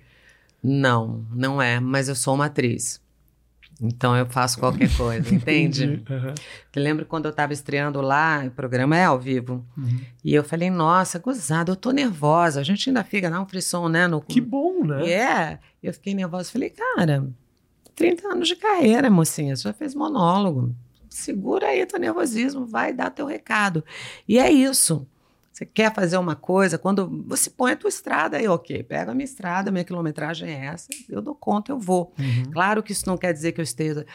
Não, não é, mas eu sou uma atriz. Então eu faço qualquer coisa, entende? Uhum. Lembro quando eu estava estreando lá, o programa é ao vivo, uhum. e eu falei, nossa, gozado, eu tô nervosa. A gente ainda fica, dá um frisson, né? No... Que bom, né? É, eu fiquei nervosa. Falei, cara, 30 anos de carreira, mocinha, você já fez monólogo. Segura aí teu nervosismo, vai dar teu recado. E é isso. Você quer fazer uma coisa, quando você põe a tua estrada aí, ok, pega a minha estrada, minha quilometragem é essa, eu dou conta, eu vou. Uhum. Claro que isso não quer dizer que eu esteja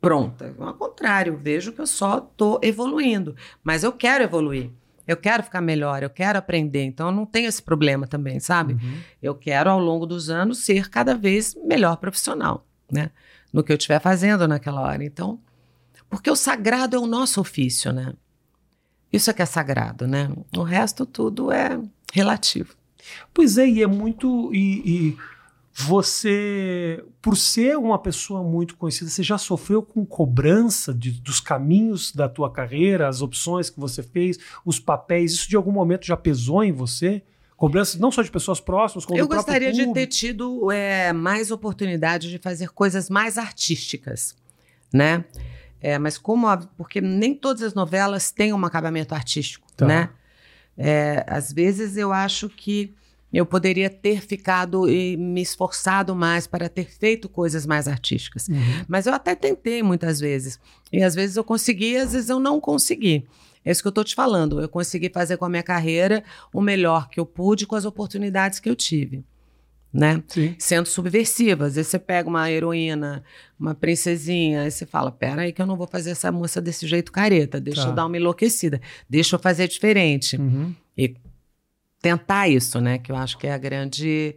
pronta. Ao contrário, vejo que eu só estou evoluindo. Mas eu quero evoluir. Eu quero ficar melhor, eu quero aprender. Então, eu não tenho esse problema também, sabe? Uhum. Eu quero, ao longo dos anos, ser cada vez melhor profissional, né? No que eu estiver fazendo naquela hora. Então, porque o sagrado é o nosso ofício, né? Isso é que é sagrado, né? O resto tudo é relativo. Pois é, e é muito. E, e, você, por ser uma pessoa muito conhecida, você já sofreu com cobrança de, dos caminhos da tua carreira, as opções que você fez, os papéis. Isso de algum momento já pesou em você? Cobrança não só de pessoas próximas, como Eu gostaria de ter tido é, mais oportunidade de fazer coisas mais artísticas, né? É, mas como a, porque nem todas as novelas têm um acabamento artístico, tá. né? É, às vezes eu acho que eu poderia ter ficado e me esforçado mais para ter feito coisas mais artísticas. Uhum. Mas eu até tentei muitas vezes. E às vezes eu consegui, às vezes eu não consegui. É isso que eu estou te falando. Eu consegui fazer com a minha carreira o melhor que eu pude com as oportunidades que eu tive né? Sim. Sendo subversivas. Aí você pega uma heroína, uma princesinha, aí você fala: pera aí, que eu não vou fazer essa moça desse jeito careta, deixa tá. eu dar uma enlouquecida, deixa eu fazer diferente. Uhum. E tentar isso, né? Que eu acho que é a grande.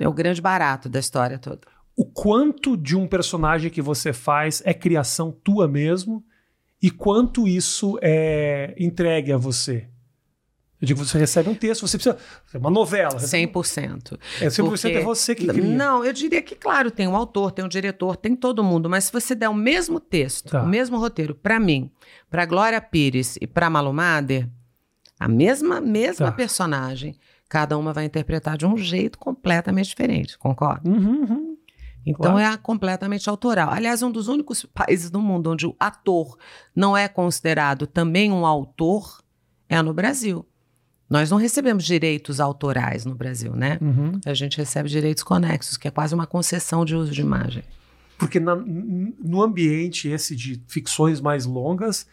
É o grande barato da história toda. O quanto de um personagem que você faz é criação tua mesmo e quanto isso é entregue a você? Eu digo, você recebe um texto, você precisa. É uma novela. 100%. É 100% porque, é você que cria. Não, eu diria que, claro, tem um autor, tem um diretor, tem todo mundo, mas se você der o mesmo texto, tá. o mesmo roteiro para mim, para Glória Pires e para Malu Mader, a mesma, mesma tá. personagem, cada uma vai interpretar de um jeito completamente diferente, concorda? Uhum, uhum. Então claro. é completamente autoral. Aliás, um dos únicos países do mundo onde o ator não é considerado também um autor é no Brasil. Nós não recebemos direitos autorais no Brasil, né? Uhum. A gente recebe direitos conexos, que é quase uma concessão de uso de imagem. Porque na, no ambiente esse de ficções mais longas,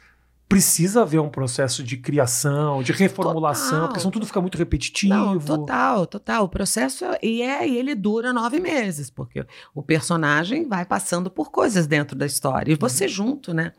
precisa haver um processo de criação, de reformulação, total. porque senão tudo fica muito repetitivo. Não, total, total. O processo e é e ele dura nove meses, porque o personagem vai passando por coisas dentro da história e você uhum. junto, né?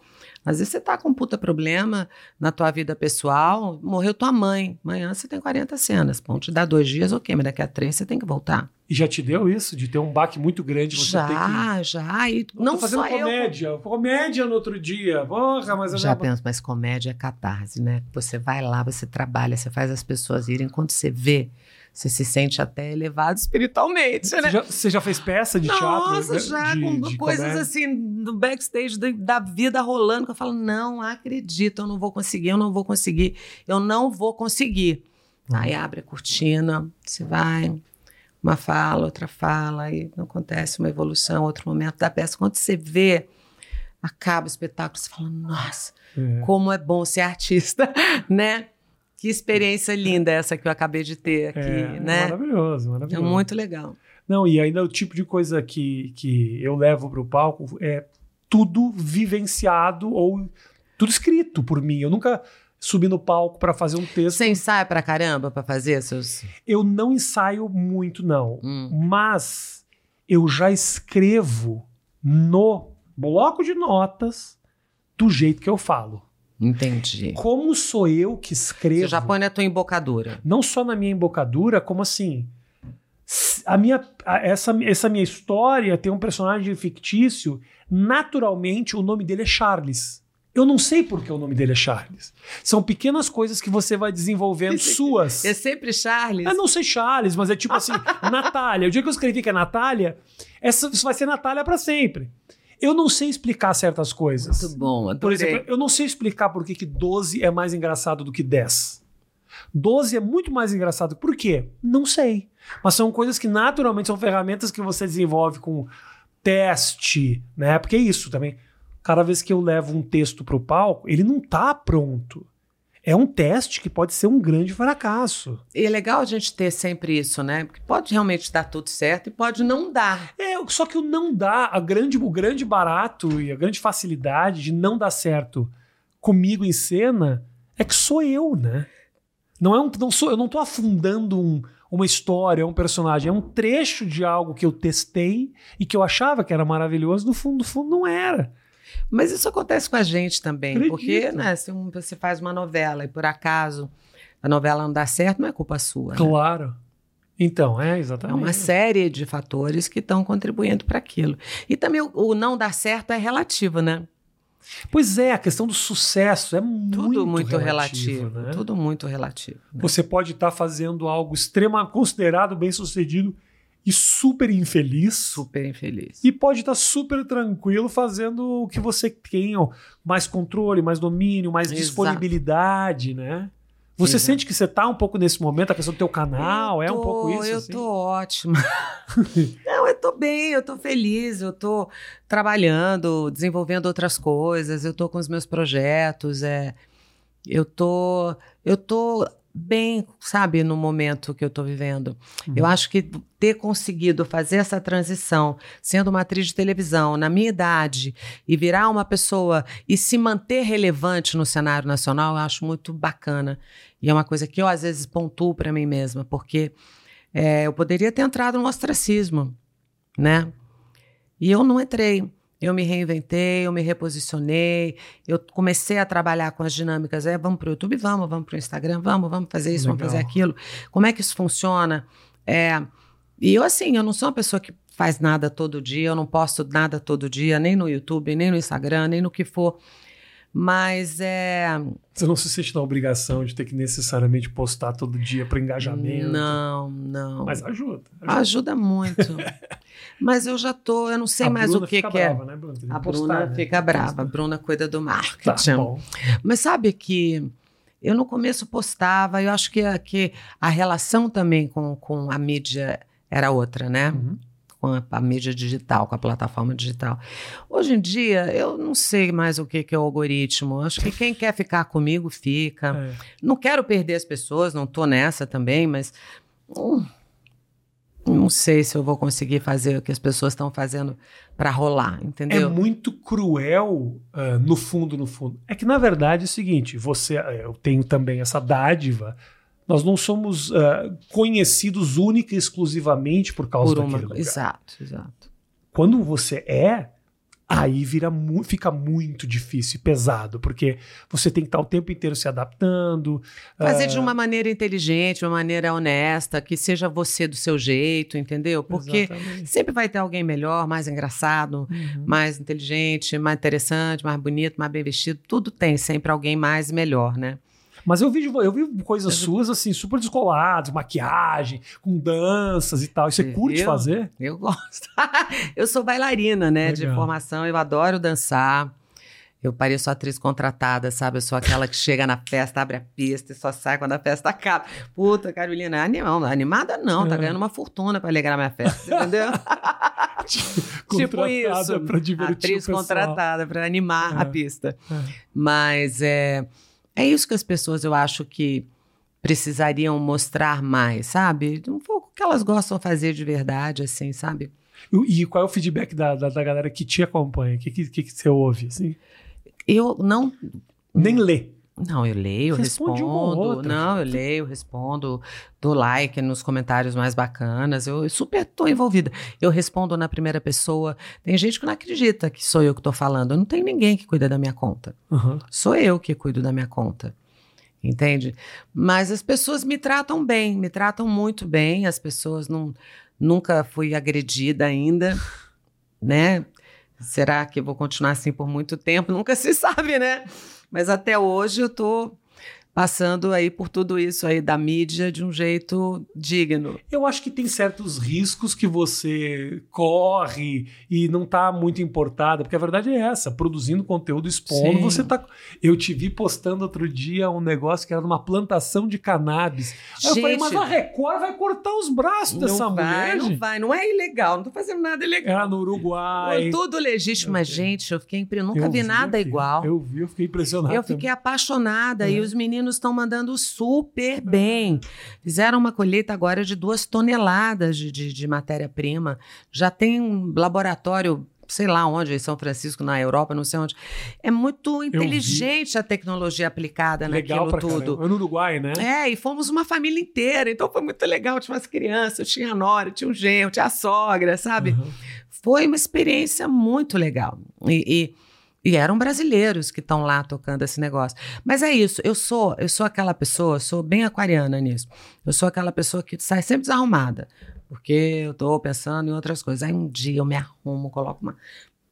Às vezes você tá com um puta problema na tua vida pessoal, morreu tua mãe. Amanhã você tem 40 cenas. Vão te dar dois dias, ok, mas daqui a três você tem que voltar. E já te deu isso? De ter um baque muito grande? Você já, que... já. E não tô fazendo comédia. Eu... Comédia no outro dia. Porra, mas eu já penso, mas comédia é catarse, né? Você vai lá, você trabalha, você faz as pessoas irem. Quando você vê você se sente até elevado espiritualmente, você né? Já, você já fez peça de Nossa, teatro? Nossa, já, de, com de coisas comédia? assim, no backstage da, da, vida rolando, que eu falo, não acredito, eu não vou conseguir, eu não vou conseguir, eu não vou conseguir. Hum. Aí abre a cortina, você vai, uma fala, outra fala, aí acontece uma evolução, outro momento da peça. Quando você vê, acaba o espetáculo, você fala, nossa, é. como é bom ser artista, né? Que experiência linda essa que eu acabei de ter aqui, é, né? Maravilhoso, maravilhoso. É muito legal. Não, e ainda o tipo de coisa que, que eu levo para o palco é tudo vivenciado ou tudo escrito por mim. Eu nunca subi no palco para fazer um texto. Você ensaia pra caramba para fazer seus. Eu não ensaio muito, não. Hum. Mas eu já escrevo no bloco de notas do jeito que eu falo. Entendi. Como sou eu que escrevo? Você já põe na tua embocadura. Não só na minha embocadura, como assim. A minha, essa, essa minha história tem um personagem fictício. Naturalmente, o nome dele é Charles. Eu não sei por que o nome dele é Charles. São pequenas coisas que você vai desenvolvendo suas. É sempre Charles? Eu não sei Charles, mas é tipo assim, Natália. O dia que eu escrevi que é Natália, essa, isso vai ser Natália para sempre. Eu não sei explicar certas coisas. Muito bom, adorei. Por exemplo, eu não sei explicar por que, que 12 é mais engraçado do que 10. 12 é muito mais engraçado. Por quê? Não sei. Mas são coisas que naturalmente são ferramentas que você desenvolve com teste, né? Porque é isso também. Cada vez que eu levo um texto para o palco, ele não tá pronto. É um teste que pode ser um grande fracasso. E é legal a gente ter sempre isso, né? Porque pode realmente dar tudo certo e pode não dar. É, só que o não dá, a grande, o grande barato e a grande facilidade de não dar certo comigo em cena é que sou eu, né? Não é um, não sou, eu não estou afundando um, uma história, um personagem, é um trecho de algo que eu testei e que eu achava que era maravilhoso, no fundo, no fundo não era. Mas isso acontece com a gente também, Acredito. porque né, se você faz uma novela e por acaso a novela não dá certo, não é culpa sua. Né? Claro. Né? Então, é exatamente. É uma série de fatores que estão contribuindo para aquilo. E também o, o não dar certo é relativo, né? Pois é, a questão do sucesso é muito, Tudo muito relativo. relativo né? Tudo muito relativo. Né? Você pode estar tá fazendo algo extremamente considerado bem sucedido e super infeliz. Super infeliz. E pode estar tá super tranquilo fazendo o que você tem, mais controle, mais domínio, mais Exato. disponibilidade, né? Você Exato. sente que você está um pouco nesse momento, a questão do teu canal, tô, é um pouco isso? Eu assim? tô ótima. Não, eu tô bem, eu tô feliz, eu tô trabalhando, desenvolvendo outras coisas, eu tô com os meus projetos, é, eu tô, eu tô bem, sabe, no momento que eu estou vivendo. Uhum. Eu acho que ter conseguido fazer essa transição, sendo uma atriz de televisão, na minha idade, e virar uma pessoa e se manter relevante no cenário nacional, eu acho muito bacana. E é uma coisa que eu, às vezes, pontuo para mim mesma, porque é, eu poderia ter entrado no ostracismo, né? E eu não entrei. Eu me reinventei, eu me reposicionei, eu comecei a trabalhar com as dinâmicas. É, vamos para o YouTube, vamos, vamos para o Instagram, vamos, vamos fazer isso, Legal. vamos fazer aquilo. Como é que isso funciona? É, e eu, assim, eu não sou uma pessoa que faz nada todo dia, eu não posto nada todo dia, nem no YouTube, nem no Instagram, nem no que for. Mas é. Você não se sente na obrigação de ter que necessariamente postar todo dia para engajamento? Não, não. Mas ajuda. Ajuda, ajuda muito. Mas eu já tô, eu não sei a mais Bruna o que, que é. Brava, né, Bruna? A Bruna postar, né? fica brava. A Bruna cuida do marketing. Tá bom. Mas sabe que eu no começo postava, eu acho que, a, que a relação também com, com a mídia era outra, né? Uhum com a, mídia digital, com a plataforma digital. Hoje em dia, eu não sei mais o que, que é o algoritmo. Acho que quem quer ficar comigo, fica. É. Não quero perder as pessoas, não estou nessa também, mas. Hum, não sei se eu vou conseguir fazer o que as pessoas estão fazendo para rolar, entendeu? É muito cruel, uh, no fundo, no fundo. É que, na verdade, é o seguinte: você, eu tenho também essa dádiva nós não somos uh, conhecidos única e exclusivamente por causa por uma, daquele lugar. Exato, exato. Quando você é, aí vira mu fica muito difícil e pesado, porque você tem que estar o tempo inteiro se adaptando. Fazer uh... de uma maneira inteligente, de uma maneira honesta, que seja você do seu jeito, entendeu? Porque Exatamente. sempre vai ter alguém melhor, mais engraçado, uhum. mais inteligente, mais interessante, mais bonito, mais bem vestido. Tudo tem sempre alguém mais melhor, né? Mas eu vi, eu vi coisas suas assim, super descoladas, maquiagem, com danças e tal. E você eu, curte fazer? Eu gosto. eu sou bailarina, né, Legal. de formação, eu adoro dançar. Eu pareço atriz contratada, sabe? Eu sou aquela que chega na festa, abre a pista e só sai quando a festa acaba. Puta, Carolina, é animal, animada não, tá é. ganhando uma fortuna para alegrar minha festa, entendeu? tipo isso. Pra divertir atriz contratada para animar é. a pista. É. Mas é é isso que as pessoas, eu acho que precisariam mostrar mais, sabe? Um pouco que elas gostam de fazer de verdade, assim, sabe? E, qual é o feedback da, da, da galera que te acompanha? O que, que, que, você ouve, assim? Eu não... Nem lê. Não, eu leio, Responde respondo. Não, eu leio, respondo, dou like nos comentários mais bacanas. Eu, eu super estou envolvida. Eu respondo na primeira pessoa. Tem gente que não acredita que sou eu que estou falando. Não tem ninguém que cuida da minha conta. Uhum. Sou eu que cuido da minha conta. Entende? Mas as pessoas me tratam bem, me tratam muito bem. As pessoas não. Nunca fui agredida ainda, né? Será que vou continuar assim por muito tempo? Nunca se sabe, né? Mas até hoje eu tô passando aí por tudo isso aí da mídia de um jeito digno. Eu acho que tem certos riscos que você corre e não está muito importada, porque a verdade é essa, produzindo conteúdo, expondo, Sim. você tá Eu te vi postando outro dia um negócio que era uma plantação de cannabis. Aí Gente, eu falei, mas a Record vai cortar os braços dessa vai, mulher. Não vai, não é ilegal, não tô fazendo nada ilegal. Era no Uruguai. Tudo legítimo, mas gente, eu fiquei eu nunca eu vi, vi nada igual. Eu vi, eu fiquei impressionado. Eu fiquei apaixonada é. e os meninos estão mandando super bem. Fizeram uma colheita agora de duas toneladas de, de, de matéria-prima. Já tem um laboratório sei lá onde, em São Francisco, na Europa, não sei onde. É muito inteligente a tecnologia aplicada legal naquilo tudo. Caramba. No Uruguai, né? É, e fomos uma família inteira, então foi muito legal. Tinha umas crianças, tinha a Nora, tinha um genro, tinha a sogra, sabe? Uhum. Foi uma experiência muito legal. E, e, e eram brasileiros que estão lá tocando esse negócio. Mas é isso, eu sou, eu sou aquela pessoa, sou bem aquariana nisso. Eu sou aquela pessoa que sai sempre desarrumada, porque eu estou pensando em outras coisas. Aí um dia eu me arrumo, coloco uma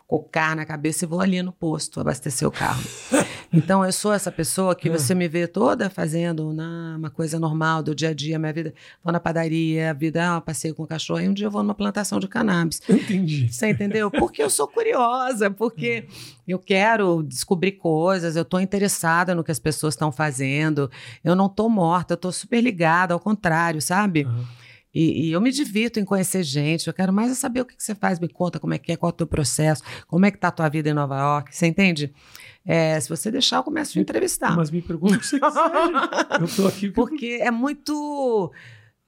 cocar na cabeça e vou ali no posto abastecer o carro. Então eu sou essa pessoa que você me vê toda fazendo na, uma coisa normal do dia a dia, minha vida. Vou na padaria, a vida, ah, passeio com o cachorro, e um dia eu vou numa plantação de cannabis. Entendi. Você entendeu? Porque eu sou curiosa, porque eu quero descobrir coisas, eu estou interessada no que as pessoas estão fazendo. Eu não estou morta, eu estou super ligada, ao contrário, sabe? Uhum. E, e, eu me divirto em conhecer gente. Eu quero mais é saber o que, que, você faz, me conta como é que é, qual é o teu processo, como é que tá a tua vida em Nova York. Você entende? É, se você deixar, eu começo a entrevistar. Mas me pergunta o que você quiser. eu tô aqui. Porque é muito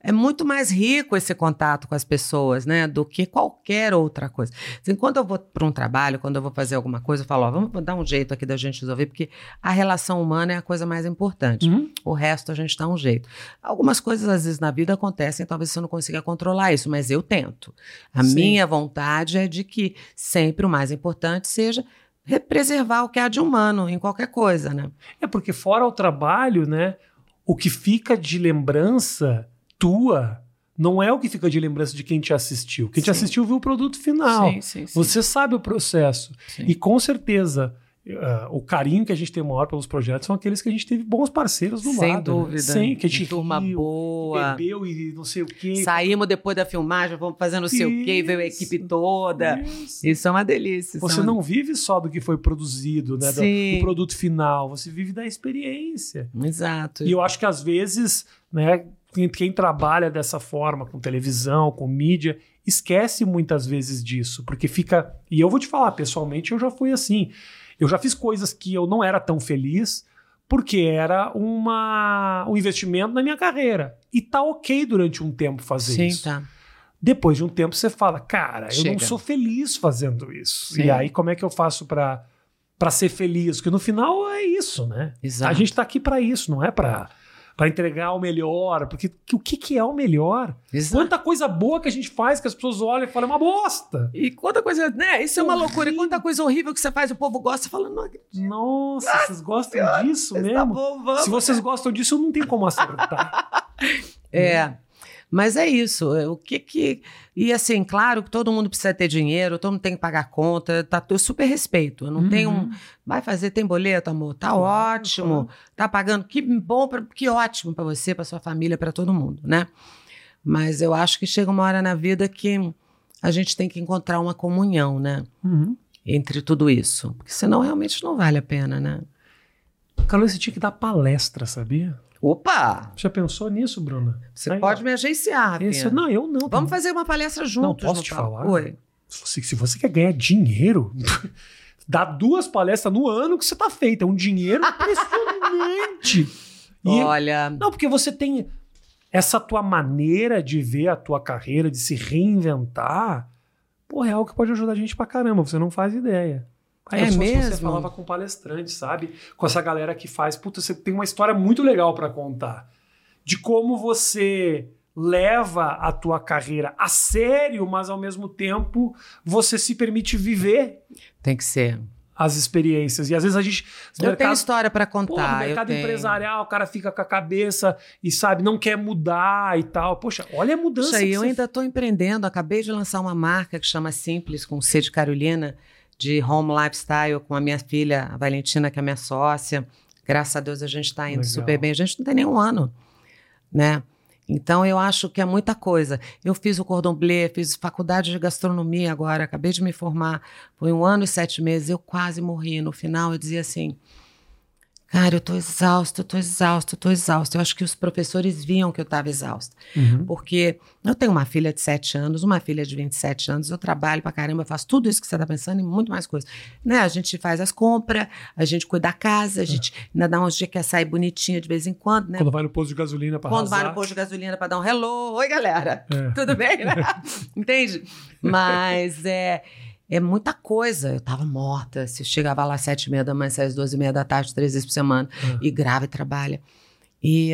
é muito mais rico esse contato com as pessoas, né, do que qualquer outra coisa. Assim, quando eu vou para um trabalho, quando eu vou fazer alguma coisa, eu falo, ó, vamos dar um jeito aqui da gente resolver, porque a relação humana é a coisa mais importante. Uhum. O resto a gente dá um jeito. Algumas coisas às vezes na vida acontecem, talvez você não consiga controlar isso, mas eu tento. A Sim. minha vontade é de que sempre o mais importante seja preservar o que há de humano em qualquer coisa, né? É porque fora o trabalho, né, o que fica de lembrança tua não é o que fica de lembrança de quem te assistiu. Quem sim. te assistiu viu o produto final. Sim, sim, Você sabe o processo. E com certeza. Uh, o carinho que a gente tem maior pelos projetos são aqueles que a gente teve bons parceiros do Sem lado. Sem né? dúvida. Né? Sem, que a gente turma riu, boa. bebeu e não sei o quê. Saímos depois da filmagem, vamos fazendo não sei o quê, veio a equipe toda. Isso, isso é uma delícia. Você não vive só do que foi produzido, né? Do, do, produto final. Você vive da experiência. Exato. E eu acho que às vezes, né? Quem trabalha dessa forma, com televisão, com mídia, esquece muitas vezes disso, porque fica. E eu vou te falar, pessoalmente, eu já fui assim. Eu já fiz coisas que eu não era tão feliz, porque era uma, um investimento na minha carreira. E tá ok durante um tempo fazer Sim, isso. Tá. Depois de um tempo você fala, cara, Chega. eu não sou feliz fazendo isso. Sim. E aí como é que eu faço para para ser feliz? Porque no final é isso, né? Exato. A gente tá aqui para isso, não é para para entregar o melhor, porque o que, que é o melhor? Exato. Quanta coisa boa que a gente faz que as pessoas olham e falam, é uma bosta. E quanta coisa, né? Isso é uma loucura. E quanta coisa horrível que você faz, o povo gosta, fala, não acredito. Nossa, ah, vocês gostam pior, disso mesmo? Tá bom, vamos, Se vocês gostam disso, eu não tenho como acertar. é. Mas é isso. É, o que que. E assim, claro que todo mundo precisa ter dinheiro, todo mundo tem que pagar conta, tá, eu super respeito. Eu não uhum. tenho um. Vai fazer, tem boleto, amor? Tá claro, ótimo. Claro. Tá pagando. Que bom, pra, que ótimo para você, para sua família, para todo mundo, né? Mas eu acho que chega uma hora na vida que a gente tem que encontrar uma comunhão, né? Uhum. Entre tudo isso. Porque senão realmente não vale a pena, né? Carlos, você tinha que dar palestra, sabia? Opa! Já pensou nisso, Bruna? Você Aí, pode ó. me agenciar, Esse, Não, eu não. Vamos fazer uma palestra juntos. Não, posso te tal. falar? Oi. Se, se você quer ganhar dinheiro, dá duas palestras no ano que você tá feito. É um dinheiro impressionante. e, Olha... Não, porque você tem essa tua maneira de ver a tua carreira, de se reinventar, pô, é algo que pode ajudar a gente pra caramba. Você não faz ideia. Aí é mesmo? Você falava com palestrante, sabe? Com essa galera que faz. Puta, você tem uma história muito legal para contar. De como você leva a tua carreira a sério, mas ao mesmo tempo você se permite viver. Tem que ser. As experiências. E às vezes a gente. Eu mercado, tenho história para contar. Porra, no mercado empresarial, o cara fica com a cabeça e sabe, não quer mudar e tal. Poxa, olha a mudança. Poxa, eu ainda estou empreendendo. Acabei de lançar uma marca que chama Simples, com C de Carolina de home lifestyle com a minha filha, a Valentina, que é minha sócia. Graças a Deus a gente está indo Legal. super bem. A gente não tem nenhum ano, né? Então eu acho que é muita coisa. Eu fiz o cordon bleu, fiz faculdade de gastronomia agora, acabei de me formar. Foi um ano e sete meses, eu quase morri. No final eu dizia assim: Cara, eu tô exausta, eu tô exausta, eu tô exausta. Eu acho que os professores viam que eu estava exausta. Uhum. Porque eu tenho uma filha de 7 anos, uma filha de 27 anos, eu trabalho pra caramba, eu faço tudo isso que você tá pensando e muito mais coisa. Né? A gente faz as compras, a gente cuida da casa, a é. gente é. ainda dá uns dias que quer sair bonitinha de vez em quando, né? Quando vai no posto de gasolina pra Quando arrasar. vai no posto de gasolina pra dar um hello. Oi, galera. É. Tudo bem, né? Entende? Mas é é muita coisa. Eu tava morta. Se chegava lá às sete e meia da manhã, às duas e meia da tarde, três vezes por semana, uhum. e grava e trabalha. E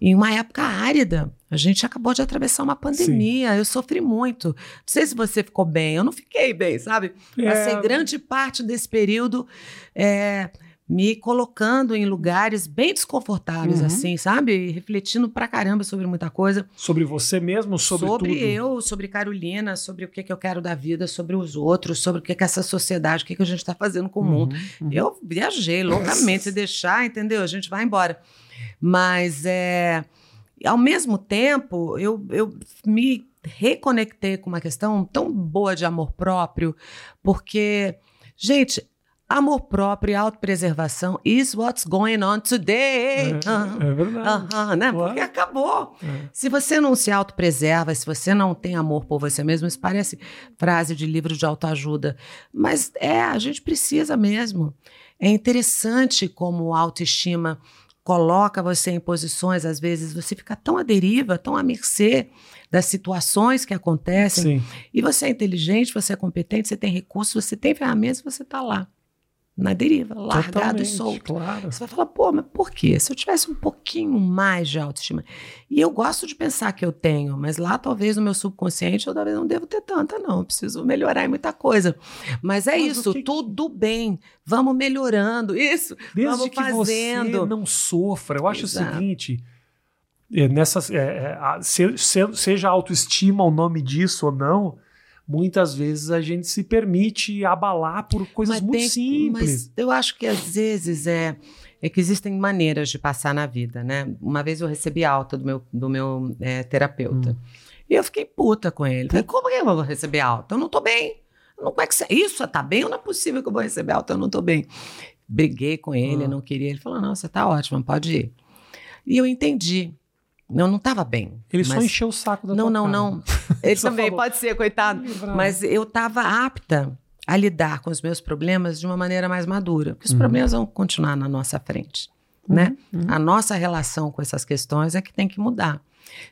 em uma época árida, a gente acabou de atravessar uma pandemia. Sim. Eu sofri muito. Não sei se você ficou bem. Eu não fiquei bem, sabe? É... Passei grande parte desse período é, me colocando em lugares bem desconfortáveis, uhum. assim, sabe? Refletindo pra caramba sobre muita coisa. Sobre você mesmo, sobre, sobre tudo? Sobre eu, sobre Carolina, sobre o que, que eu quero da vida, sobre os outros, sobre o que, que essa sociedade, o que, que a gente tá fazendo com o mundo. Uhum. Eu viajei loucamente, se deixar, entendeu? A gente vai embora. Mas, é, ao mesmo tempo, eu, eu me reconectei com uma questão tão boa de amor próprio, porque, gente, Amor próprio e autopreservação is what's going on today. É, é verdade. Uh né? Porque acabou. É. Se você não se autopreserva, se você não tem amor por você mesmo, isso parece frase de livro de autoajuda. Mas é, a gente precisa mesmo. É interessante como a autoestima coloca você em posições, às vezes você fica tão à deriva, tão à mercê das situações que acontecem. Sim. E você é inteligente, você é competente, você tem recursos, você tem ferramentas, você está lá na deriva, largado Totalmente, e solto. Claro. Você vai falar, pô, mas por quê? Se eu tivesse um pouquinho mais de autoestima. E eu gosto de pensar que eu tenho, mas lá talvez no meu subconsciente eu talvez não devo ter tanta, não. Eu preciso melhorar em muita coisa. Mas é mas isso, que... tudo bem. Vamos melhorando. Isso. Desde vamos que fazendo. você não sofra. Eu acho Exato. o seguinte. É, nessas, é, é, se, se, seja autoestima o nome disso ou não, muitas vezes a gente se permite abalar por coisas mas muito tem, simples. Mas eu acho que às vezes é, é que existem maneiras de passar na vida, né? Uma vez eu recebi alta do meu, do meu é, terapeuta. Hum. E eu fiquei puta com ele. Falei, como que eu vou receber alta? Eu não tô bem. Não, como é que você, isso tá bem ou não é possível que eu vou receber alta? Eu não tô bem. Briguei com ele, hum. não queria. Ele falou: não, você tá ótimo, pode ir. E eu entendi. Eu não estava bem. Ele mas... só encheu o saco da Não, não, cara. não. Ele também falou. pode ser, coitado. Mas eu estava apta a lidar com os meus problemas de uma maneira mais madura. Porque os uhum. problemas vão continuar na nossa frente. Uhum. Né? Uhum. A nossa relação com essas questões é que tem que mudar.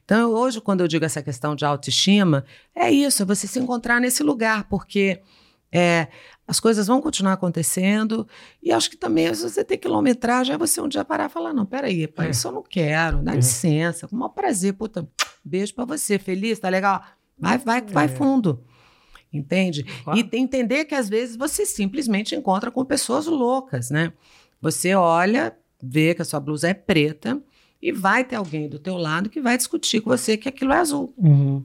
Então, hoje, quando eu digo essa questão de autoestima, é isso, é você se encontrar nesse lugar, porque é, as coisas vão continuar acontecendo e acho que também às vezes você tem quilometragem, é você um dia parar e falar, não, peraí, pai, é. isso eu não quero, dá é. licença, com o maior prazer, puta, beijo para você, feliz, tá legal? Vai, vai, é. vai fundo. Entende? Claro. E entender que às vezes você simplesmente encontra com pessoas loucas, né? Você olha, vê que a sua blusa é preta e vai ter alguém do teu lado que vai discutir com você que aquilo é azul. Uhum.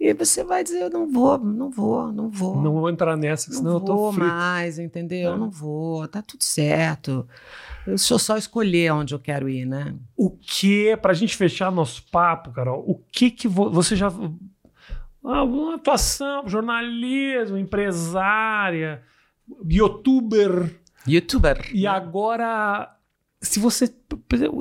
E você vai dizer, eu não vou, não vou, não vou. Não vou entrar nessa, senão eu tô vou mais, entendeu? É. Não vou, tá tudo certo. Deixa eu só escolher onde eu quero ir, né? O que, pra gente fechar nosso papo, Carol, o que que vo você já... Ah, uma atuação, jornalismo, empresária, youtuber. Youtuber. E agora, se você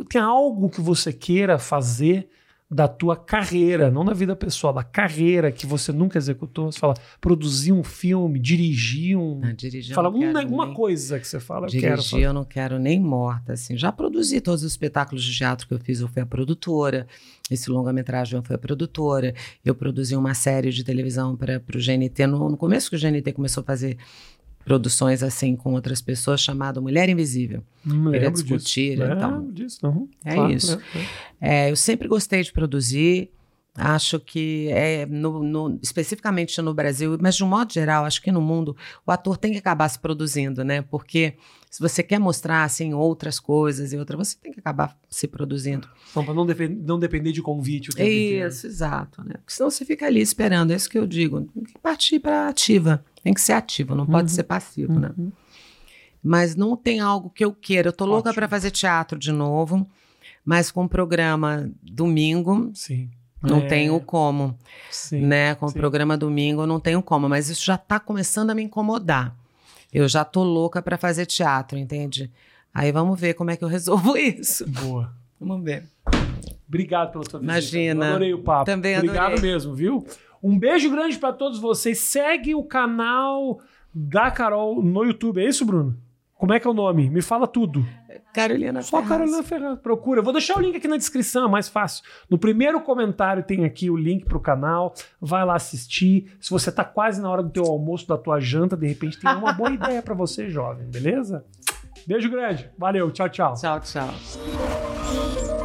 tem algo que você queira fazer da tua carreira, não da vida pessoal, da carreira que você nunca executou. Você fala, produzir um filme, dirigir um. Não, dirigir fala uma, uma coisa que você fala. Dirigir eu, quero eu não quero nem morta. Assim. Já produzi todos os espetáculos de teatro que eu fiz, eu fui a produtora. Esse longa-metragem eu fui a produtora. Eu produzi uma série de televisão para o GNT. No, no começo que o GNT começou a fazer produções assim com outras pessoas chamado Mulher Invisível. Não Queria discutir. Disso. Então, é, disso, não. é claro, isso. É, é. eu sempre gostei de produzir. Acho que é no, no, especificamente no Brasil, mas de um modo geral, acho que no mundo o ator tem que acabar se produzindo, né? Porque se você quer mostrar assim outras coisas e outras, você tem que acabar se produzindo. Então, para não, não, depender de convite o tempo Isso, inteiro. exato, né? Porque senão você fica ali esperando, é isso que eu digo. Tem que partir para ativa. Tem que ser ativo, não pode uhum. ser passivo, né? uhum. né? mas não tem algo que eu queira. Eu tô louca para fazer teatro de novo, mas com o programa domingo. Sim. Não é. tenho como. Sim, né? Com sim. o programa domingo eu não tenho como, mas isso já está começando a me incomodar. Eu já tô louca para fazer teatro, entende? Aí vamos ver como é que eu resolvo isso. Boa. Vamos ver. Obrigado pela sua visita. Imagina. Eu adorei o papo. Também adorei. Obrigado mesmo, viu? Um beijo grande para todos vocês. Segue o canal da Carol no YouTube. É isso, Bruno? Como é que é o nome? Me fala tudo. Carolina Só Ferraz. Carolina Ferraz. Procura. vou deixar o link aqui na descrição, é mais fácil. No primeiro comentário tem aqui o link pro canal. Vai lá assistir. Se você tá quase na hora do teu almoço, da tua janta, de repente tem uma boa ideia para você, jovem, beleza? Beijo grande. Valeu. Tchau, tchau. Tchau, tchau.